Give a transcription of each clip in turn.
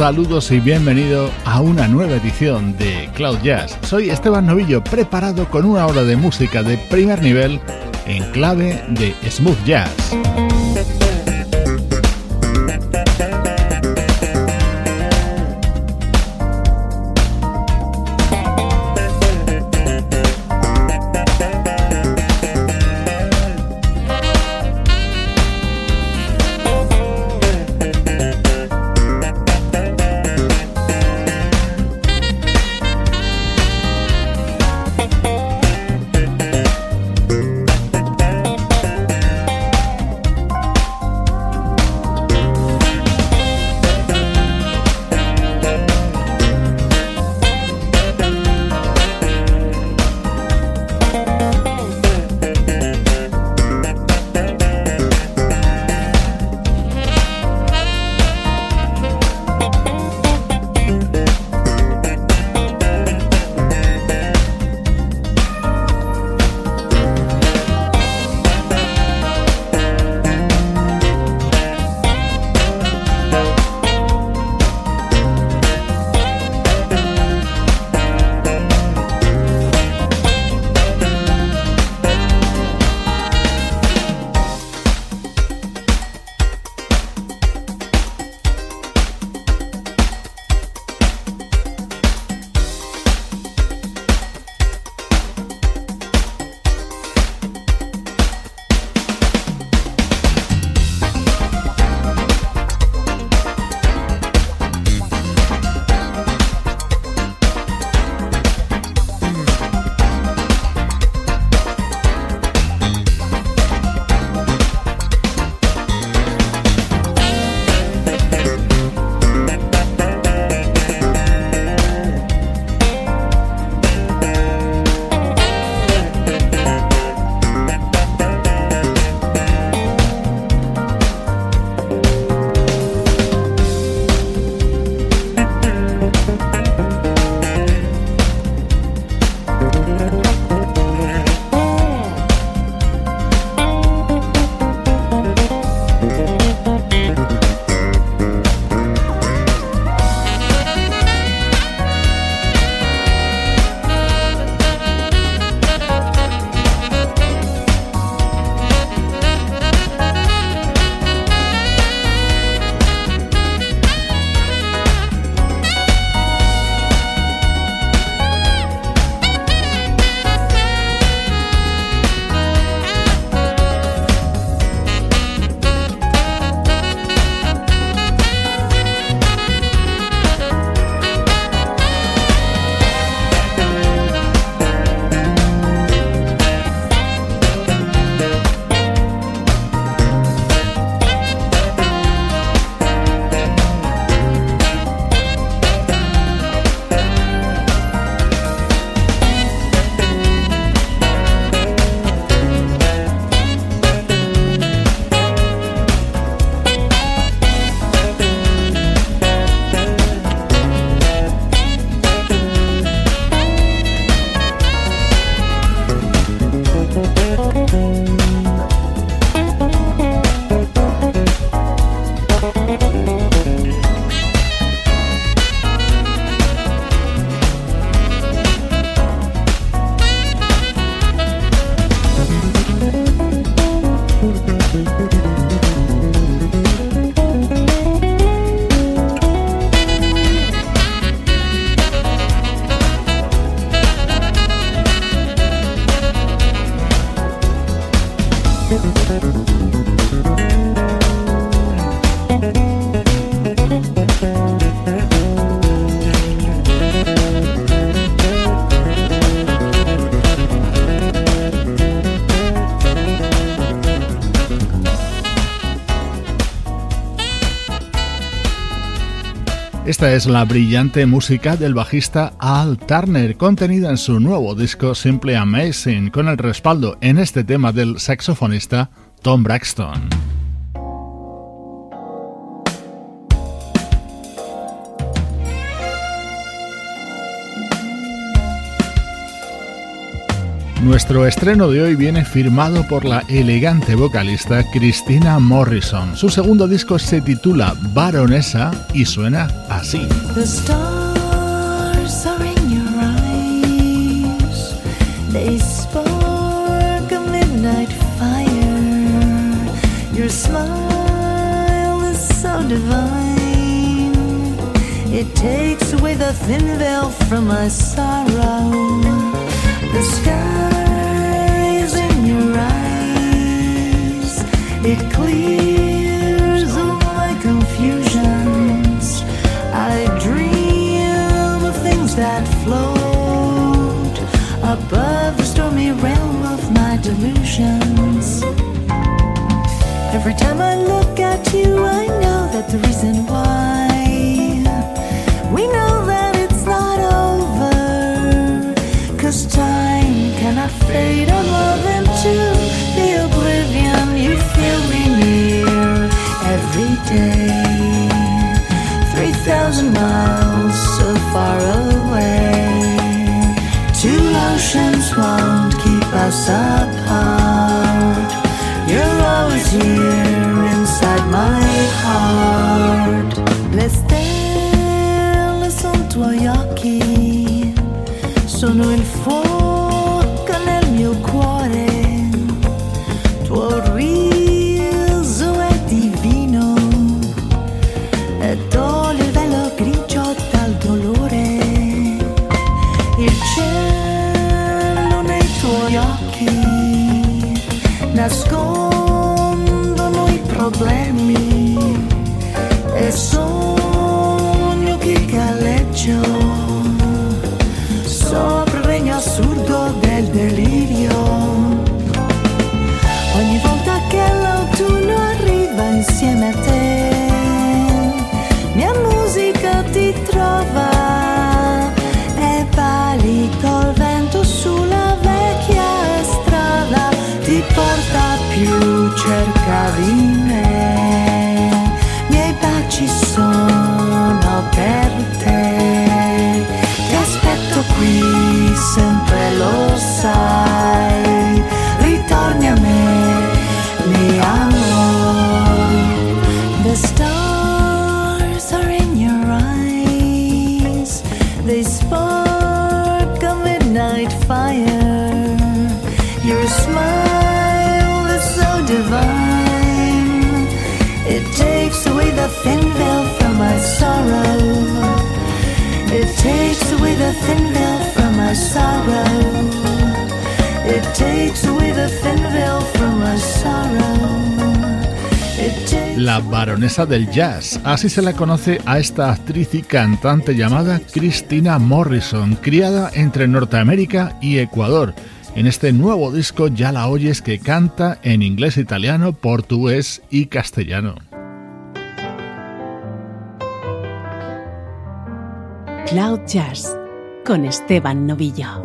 Saludos y bienvenido a una nueva edición de Cloud Jazz. Soy Esteban Novillo, preparado con una hora de música de primer nivel en clave de smooth jazz. Esta es la brillante música del bajista Al Turner, contenida en su nuevo disco Simply Amazing, con el respaldo en este tema del saxofonista Tom Braxton. Nuestro estreno de hoy viene firmado por la elegante vocalista Christina Morrison. Su segundo disco se titula Baronesa y suena así. The stars are in your eyes. They spark a midnight fire. Your smile is so divine. It takes away the thin veil from my sorrow. Every time I look at you, I know that the reason why fade our love into the oblivion you feel me near every day. Three thousand miles so far away. Two oceans won't keep us apart. You're always here inside my heart. Le stelle sono il fuoco del jazz, así se la conoce a esta actriz y cantante llamada Christina Morrison, criada entre Norteamérica y Ecuador. En este nuevo disco ya la oyes que canta en inglés, italiano, portugués y castellano. Cloud Jazz con Esteban Novillo.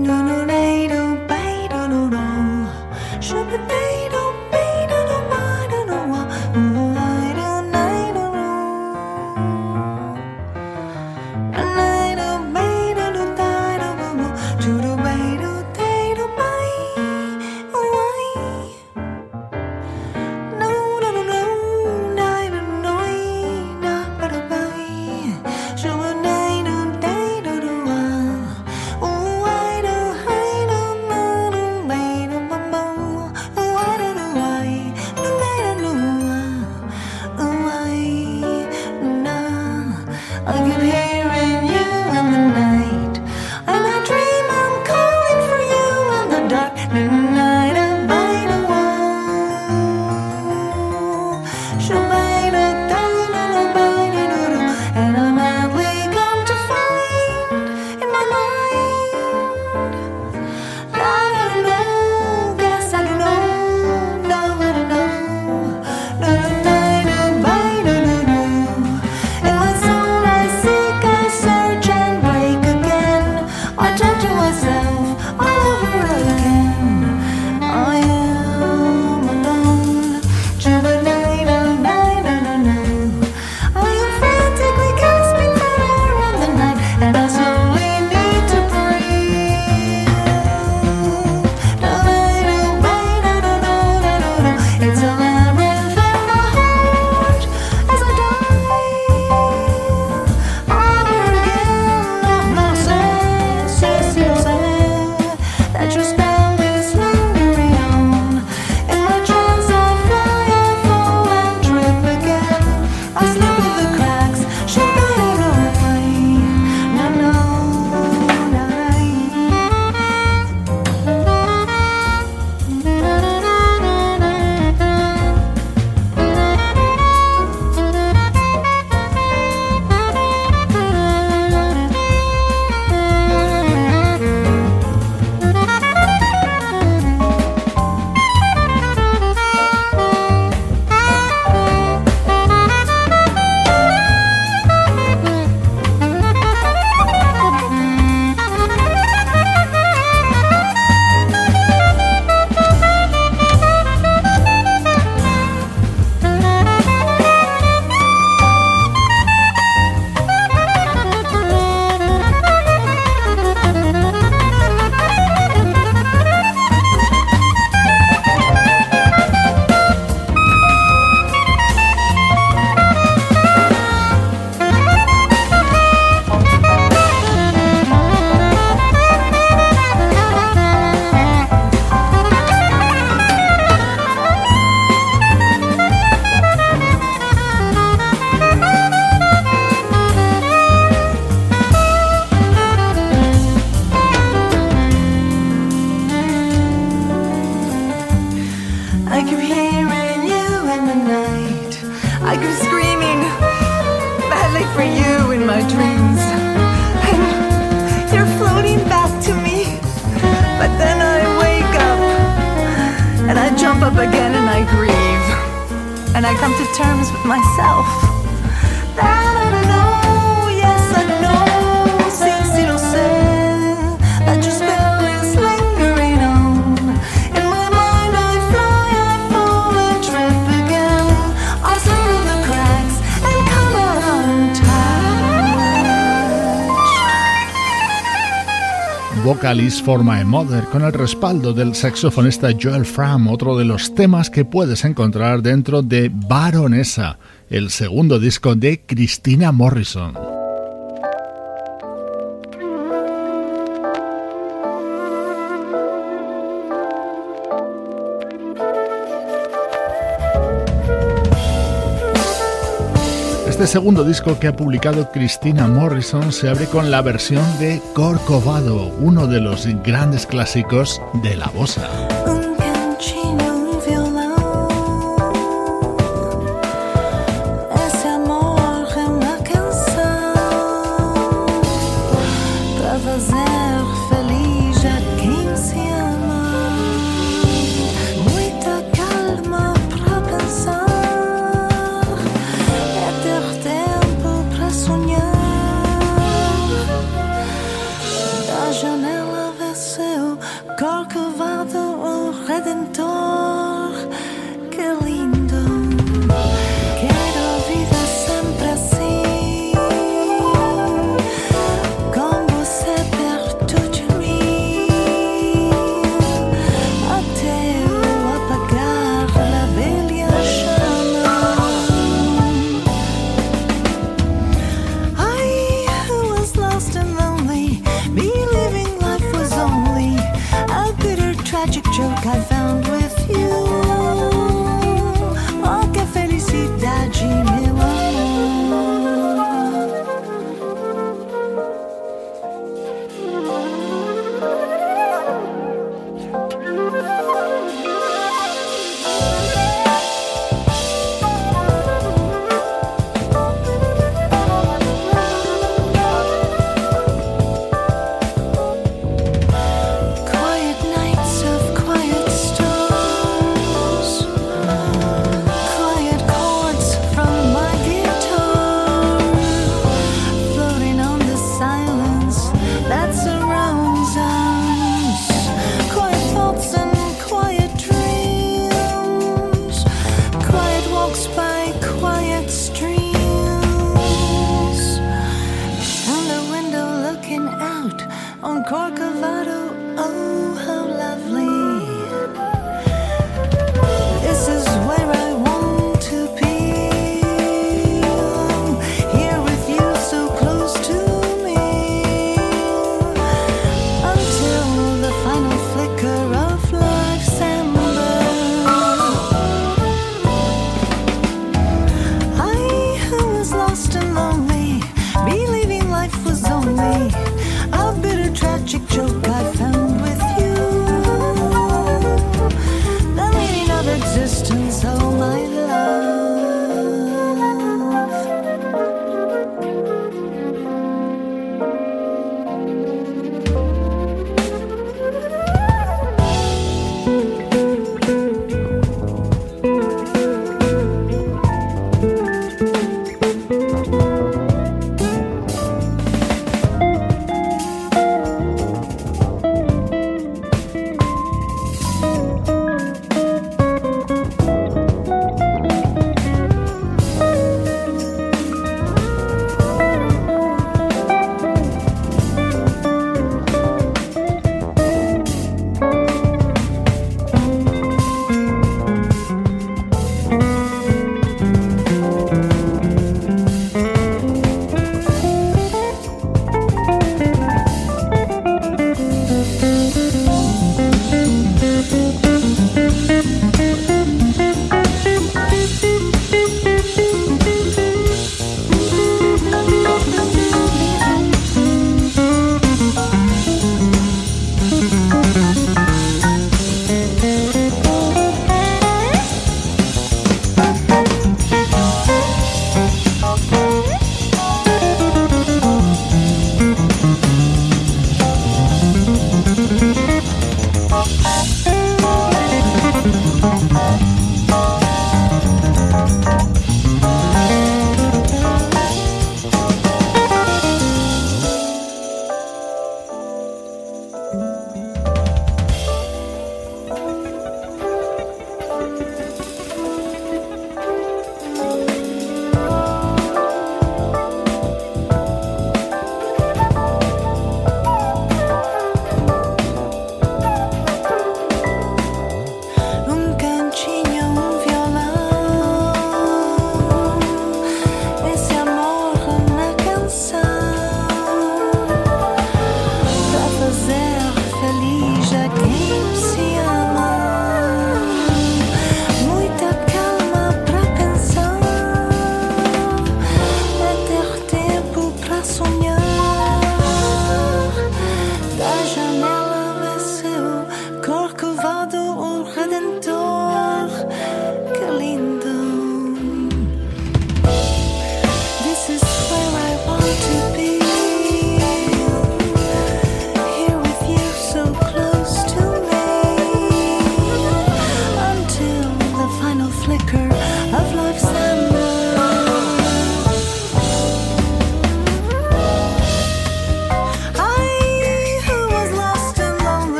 Come to terms with myself. Untouched. Vocalist for My Mother con el respaldo del saxofonista Joel Fram, otro de los temas que puedes encontrar dentro de Baronesa, el segundo disco de Christina Morrison. Este segundo disco que ha publicado Christina Morrison se abre con la versión de Corcovado, uno de los grandes clásicos de la bossa. Cause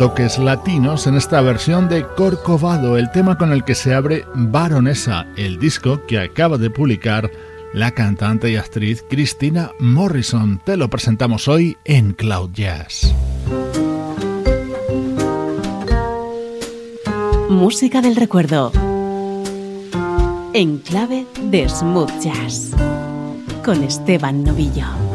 toques latinos en esta versión de Corcovado, el tema con el que se abre Baronesa, el disco que acaba de publicar la cantante y actriz Christina Morrison. Te lo presentamos hoy en Cloud Jazz. Música del recuerdo. En clave de smooth jazz. Con Esteban Novillo.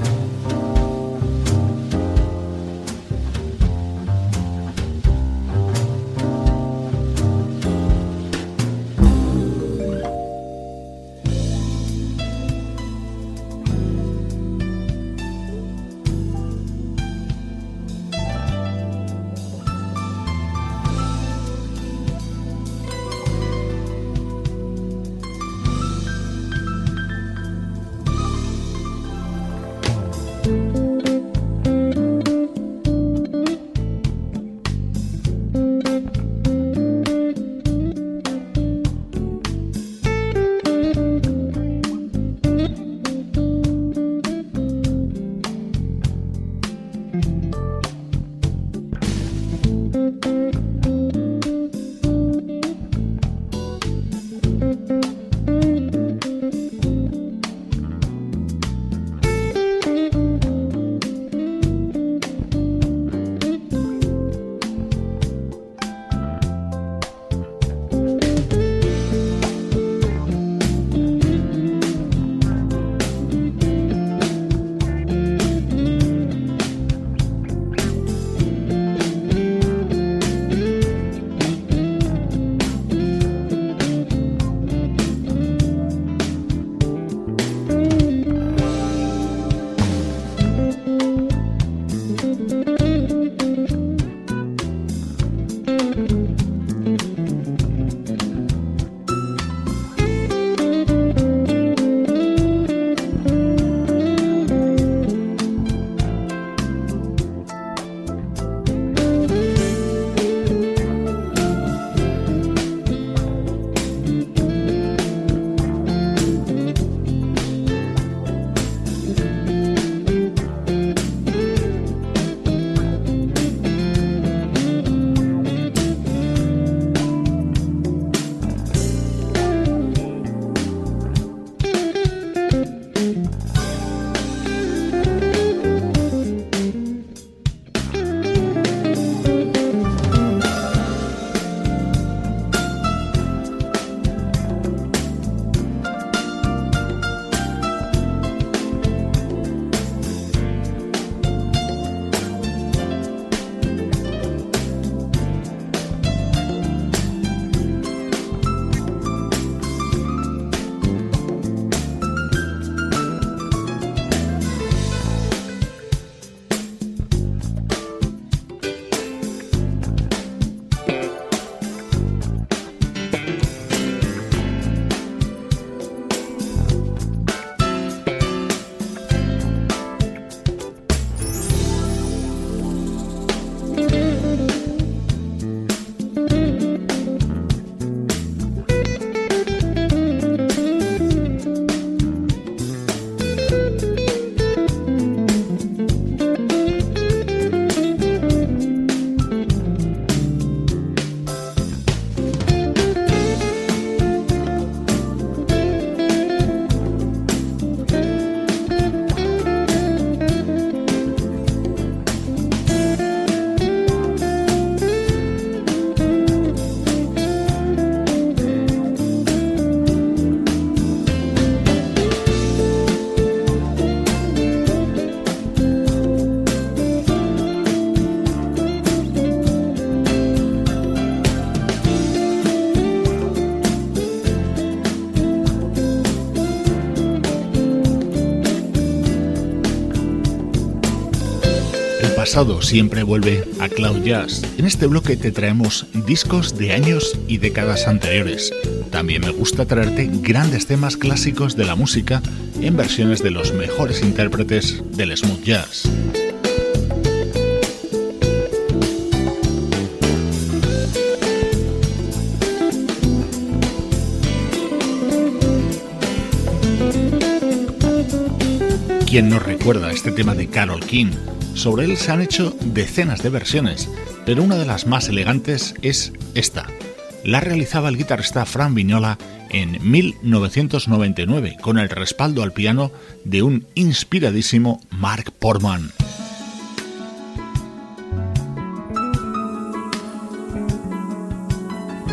Siempre vuelve a Cloud Jazz. En este bloque te traemos discos de años y décadas anteriores. También me gusta traerte grandes temas clásicos de la música en versiones de los mejores intérpretes del smooth jazz. ¿Quién no recuerda este tema de Carol King? Sobre él se han hecho decenas de versiones, pero una de las más elegantes es esta. La realizaba el guitarrista Fran Vignola en 1999 con el respaldo al piano de un inspiradísimo Mark Portman.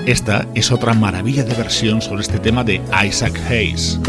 Esta es otra maravilla de versión sobre este tema de Isaac Hayes.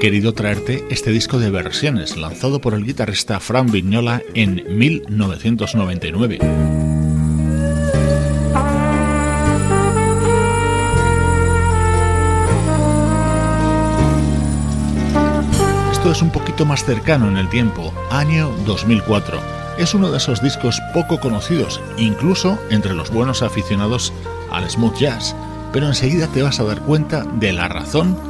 Querido traerte este disco de versiones lanzado por el guitarrista Fran Vignola en 1999. Esto es un poquito más cercano en el tiempo, año 2004. Es uno de esos discos poco conocidos, incluso entre los buenos aficionados al smooth jazz, pero enseguida te vas a dar cuenta de la razón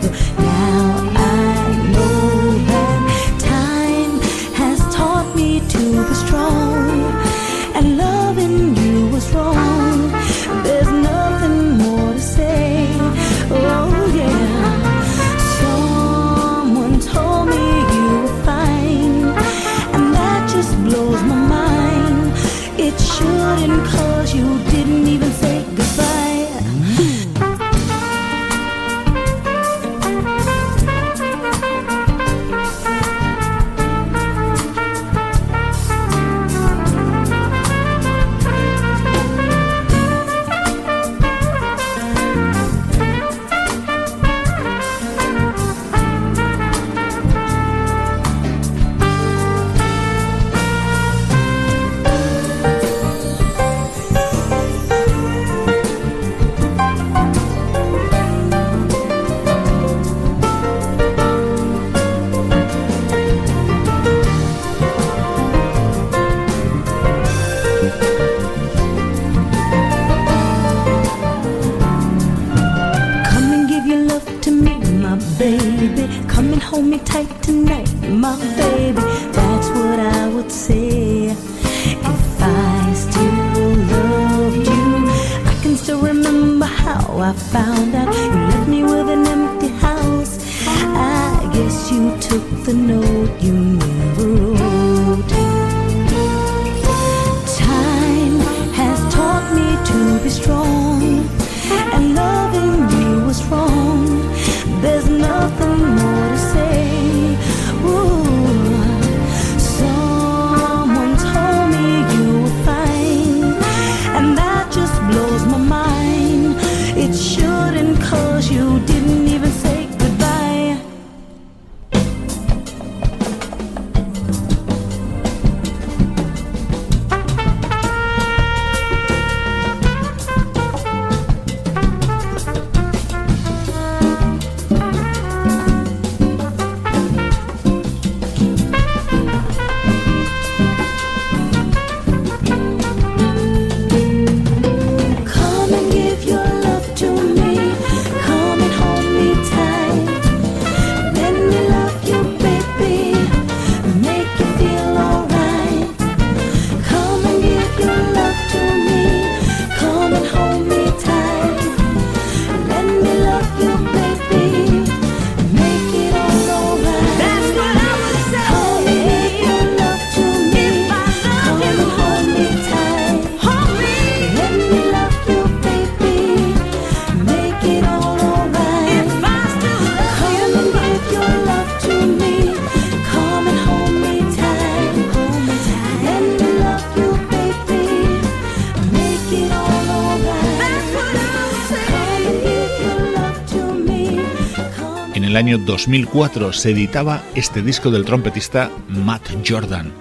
año 2004 se editaba este disco del trompetista Matt Jordan.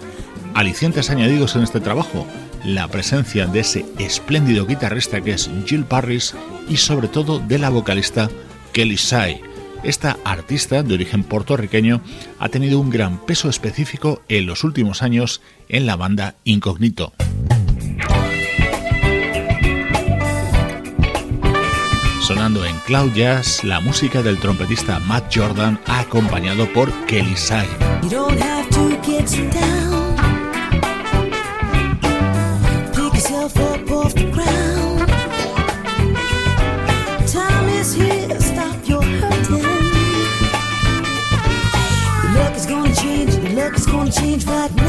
Alicientes añadidos en este trabajo, la presencia de ese espléndido guitarrista que es Jill Parris y sobre todo de la vocalista Kelly Sai. Esta artista de origen puertorriqueño ha tenido un gran peso específico en los últimos años en la banda Incognito. sonando en Cloud Jazz la música del trompetista Matt Jordan acompañado por Kelly Sai. change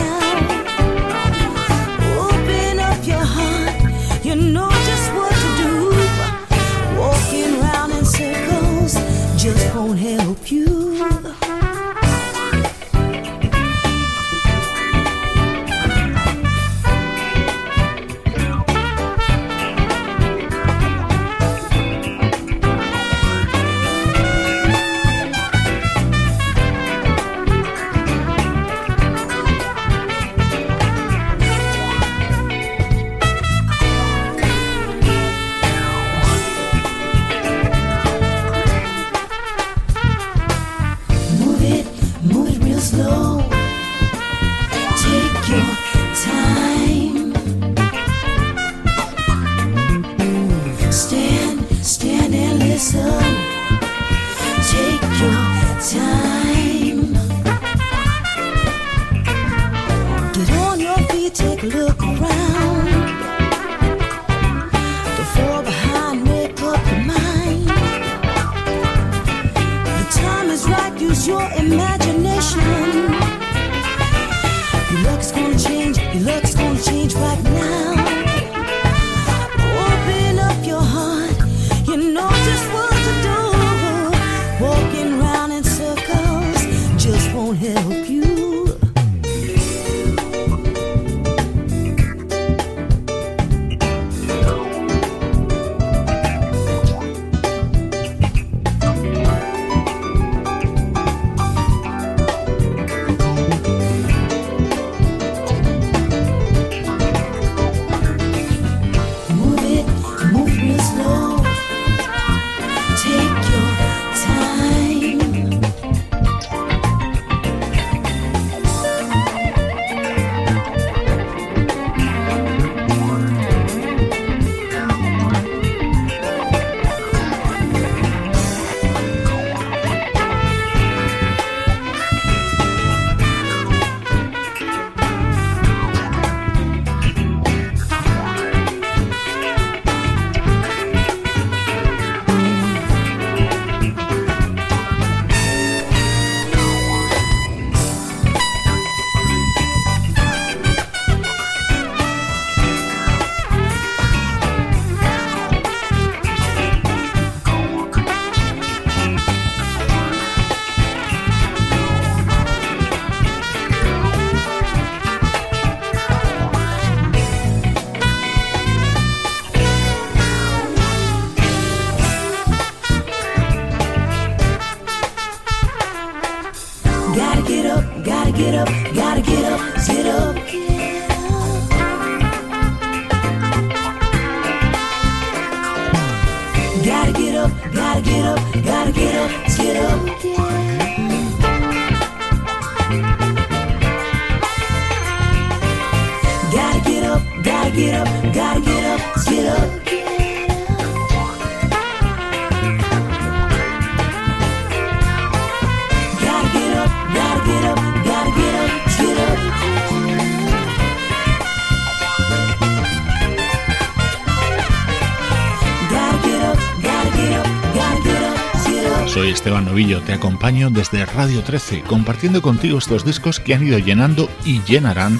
me. te acompaño desde Radio 13, compartiendo contigo estos discos que han ido llenando y llenarán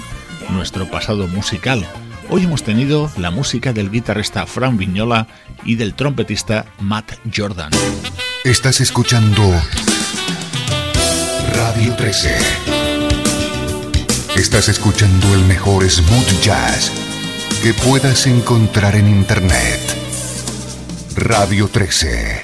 nuestro pasado musical. Hoy hemos tenido la música del guitarrista Fran Vignola y del trompetista Matt Jordan. Estás escuchando Radio 13. Estás escuchando el mejor smooth jazz que puedas encontrar en Internet. Radio 13.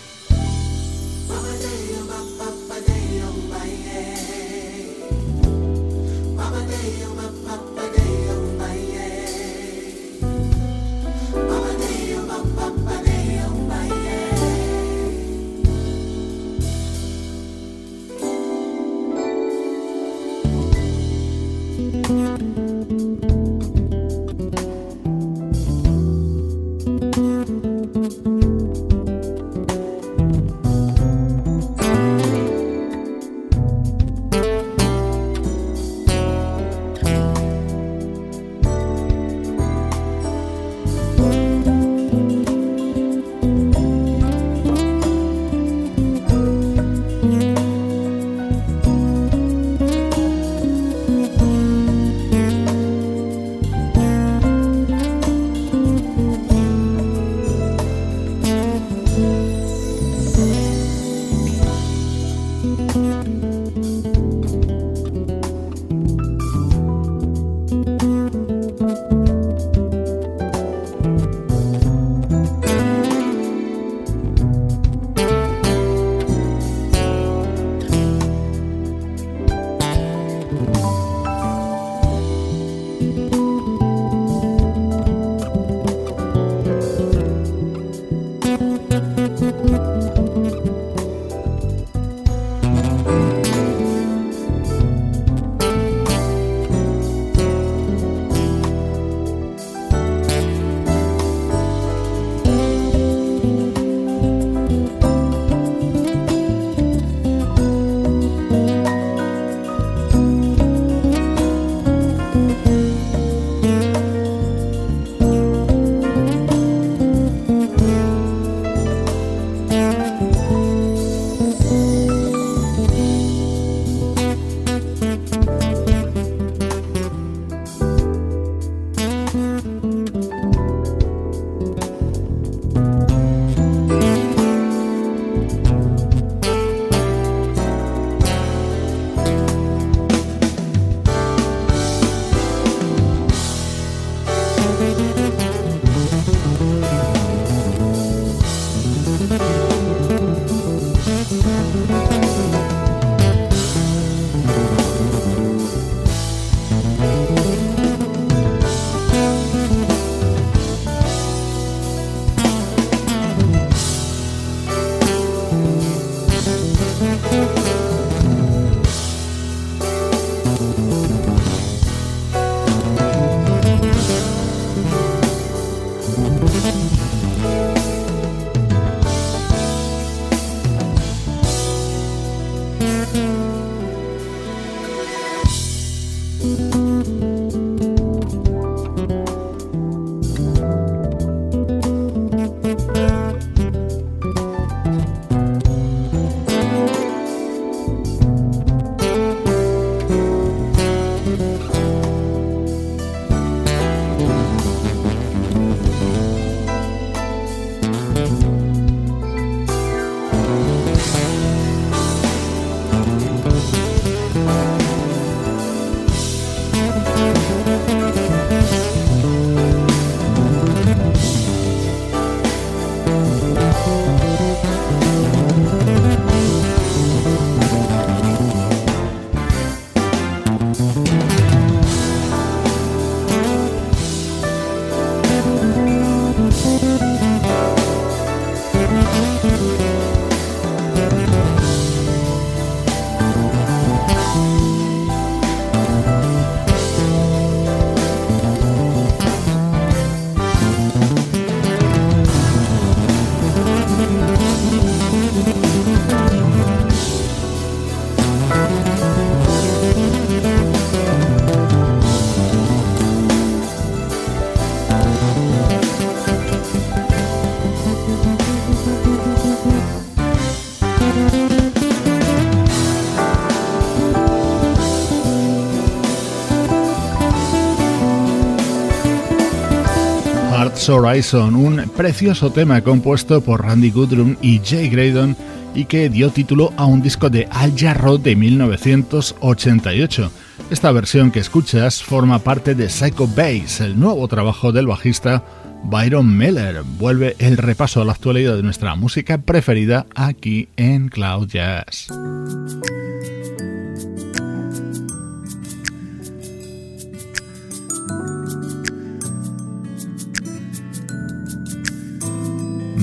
Horizon, un precioso tema compuesto por Randy Goodrum y Jay Graydon y que dio título a un disco de Al Jarro de 1988. Esta versión que escuchas forma parte de Psycho Bass, el nuevo trabajo del bajista Byron Miller. Vuelve el repaso a la actualidad de nuestra música preferida aquí en Cloud Jazz.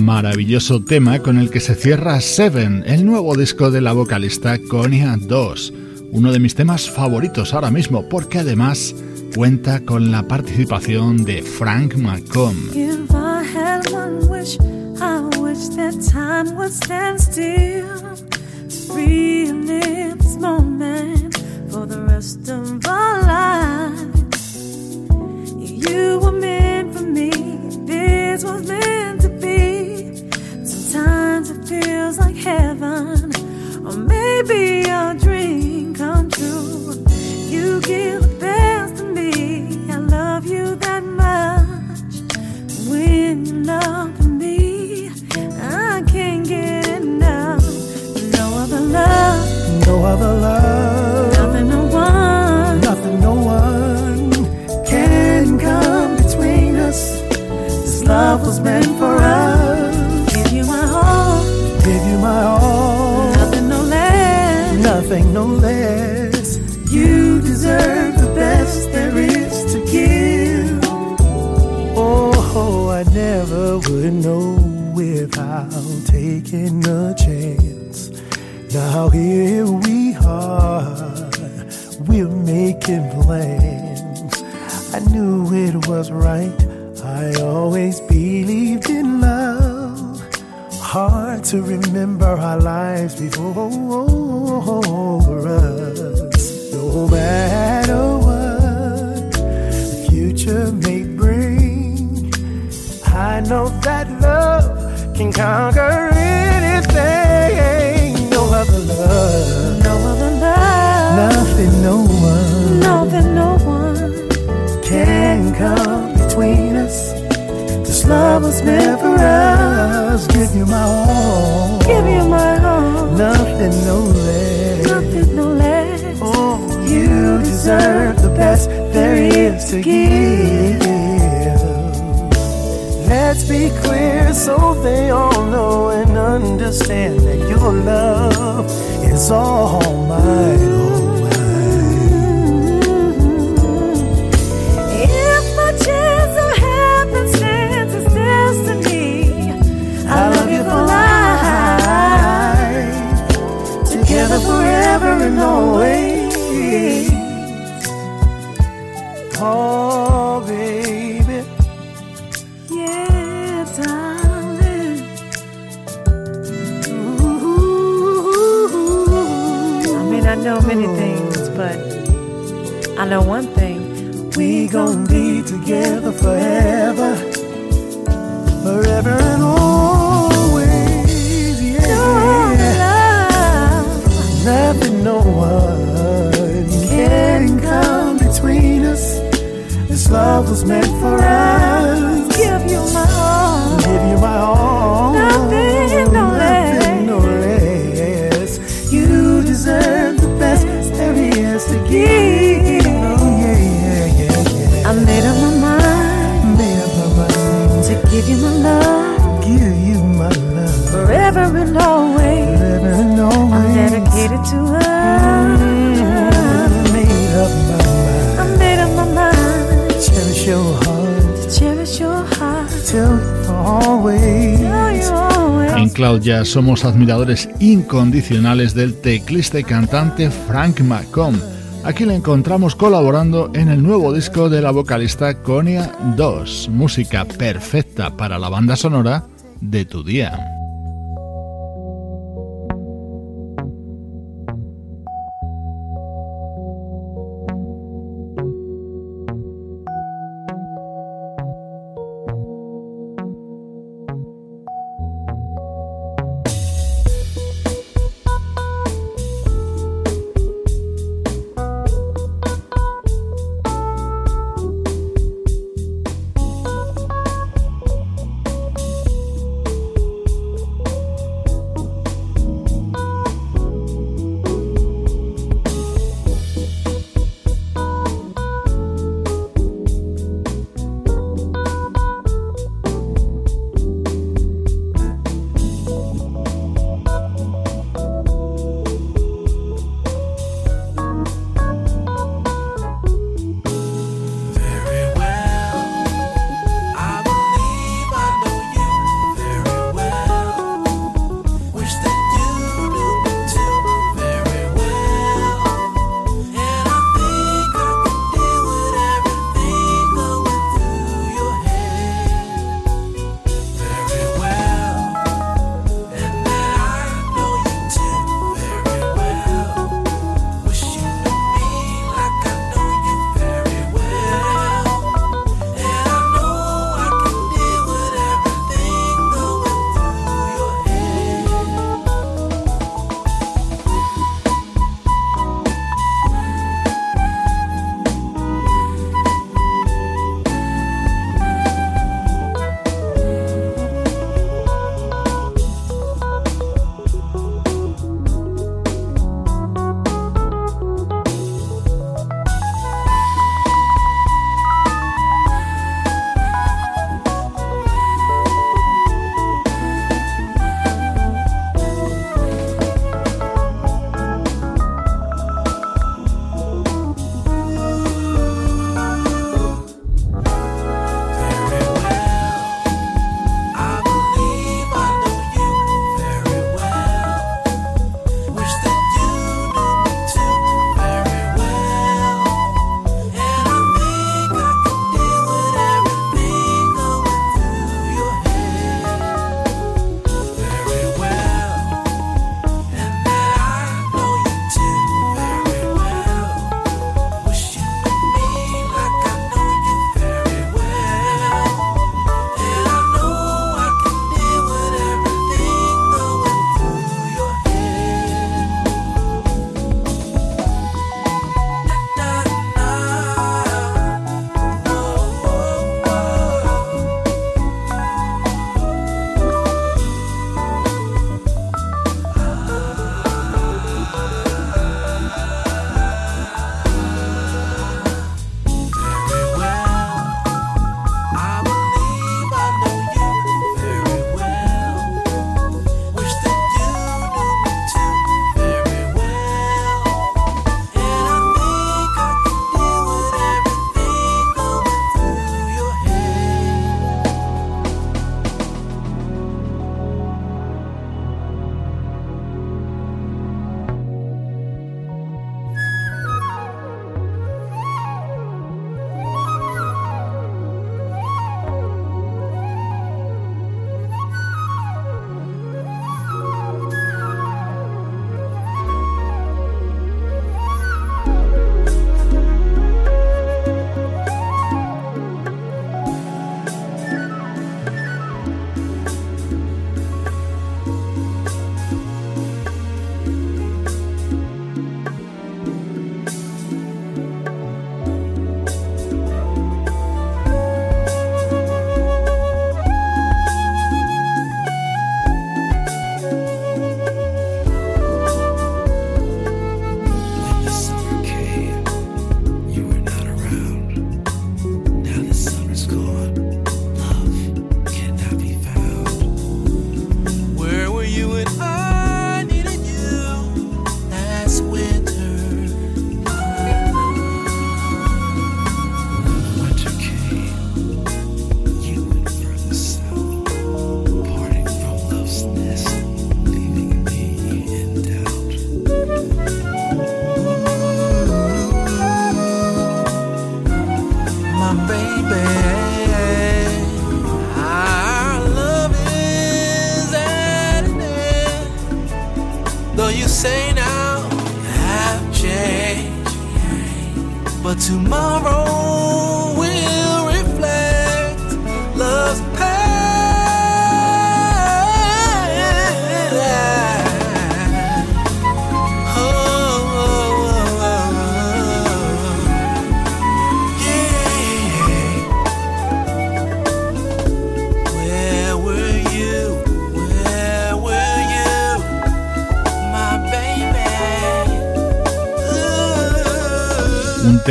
Maravilloso tema con el que se cierra Seven, el nuevo disco de la vocalista Konya 2, uno de mis temas favoritos ahora mismo porque además cuenta con la participación de Frank. You was right. I always believed in love hard to remember our lives before us. No matter what the future may bring, I know that love can conquer you my all. Give you my all. Nothing, no less. Nothing, no less. Oh, you deserve the best there is to give. Let's be clear, so they all know and understand that your love is all mine, all mine. And always. Oh, baby. Yeah, darling. Ooh. I mean, I know many things, but I know one thing. We gon' be together forever, forever and always. This love was meant for us. Give you my all. Give you my all. Nothing, no Nothing, no less. You deserve the best there is to give. Oh yeah, yeah, yeah, yeah. I made up my mind Made up my mind. to give you my love give you my love forever and always. forever and always. I'm dedicated to her. En Cloud somos admiradores incondicionales del teclista y cantante Frank McComb. Aquí le encontramos colaborando en el nuevo disco de la vocalista Konya 2, música perfecta para la banda sonora de tu día.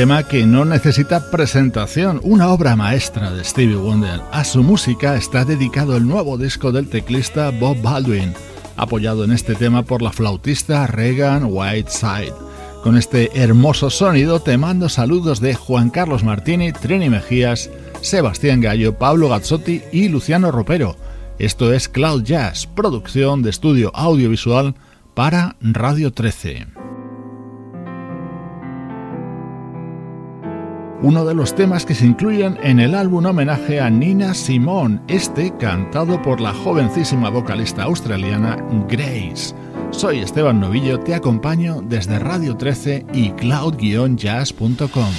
Tema que no necesita presentación, una obra maestra de Stevie Wonder. A su música está dedicado el nuevo disco del teclista Bob Baldwin, apoyado en este tema por la flautista Regan Whiteside. Con este hermoso sonido te mando saludos de Juan Carlos Martini, Trini Mejías, Sebastián Gallo, Pablo Gazzotti y Luciano Ropero. Esto es Cloud Jazz, producción de estudio audiovisual para Radio 13. Uno de los temas que se incluyen en el álbum homenaje a Nina Simone, este cantado por la jovencísima vocalista australiana Grace. Soy Esteban Novillo, te acompaño desde Radio 13 y cloud-jazz.com.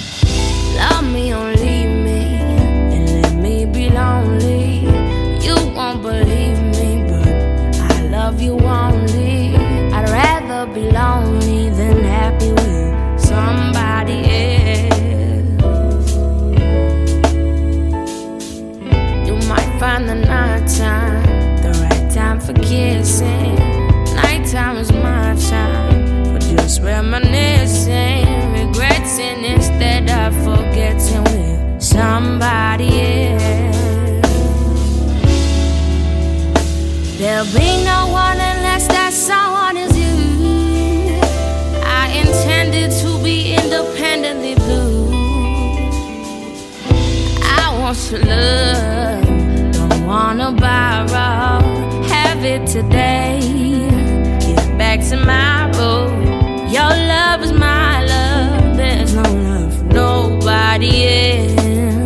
find the night time, the right time for kissing. Nighttime is my time for just reminiscing, regretting instead of forgetting with somebody else. There'll be no one unless that someone is you. I intended to be independently blue. I want to love wanna borrow, have it today. Get back to my road. Your love is my love. There's no love for nobody else.